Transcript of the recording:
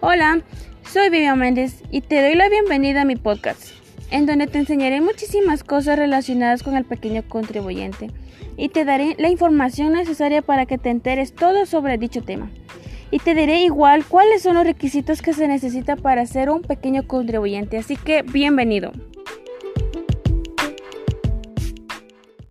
Hola, soy Vivian Méndez y te doy la bienvenida a mi podcast, en donde te enseñaré muchísimas cosas relacionadas con el pequeño contribuyente y te daré la información necesaria para que te enteres todo sobre dicho tema. Y te diré igual cuáles son los requisitos que se necesita para ser un pequeño contribuyente, así que bienvenido.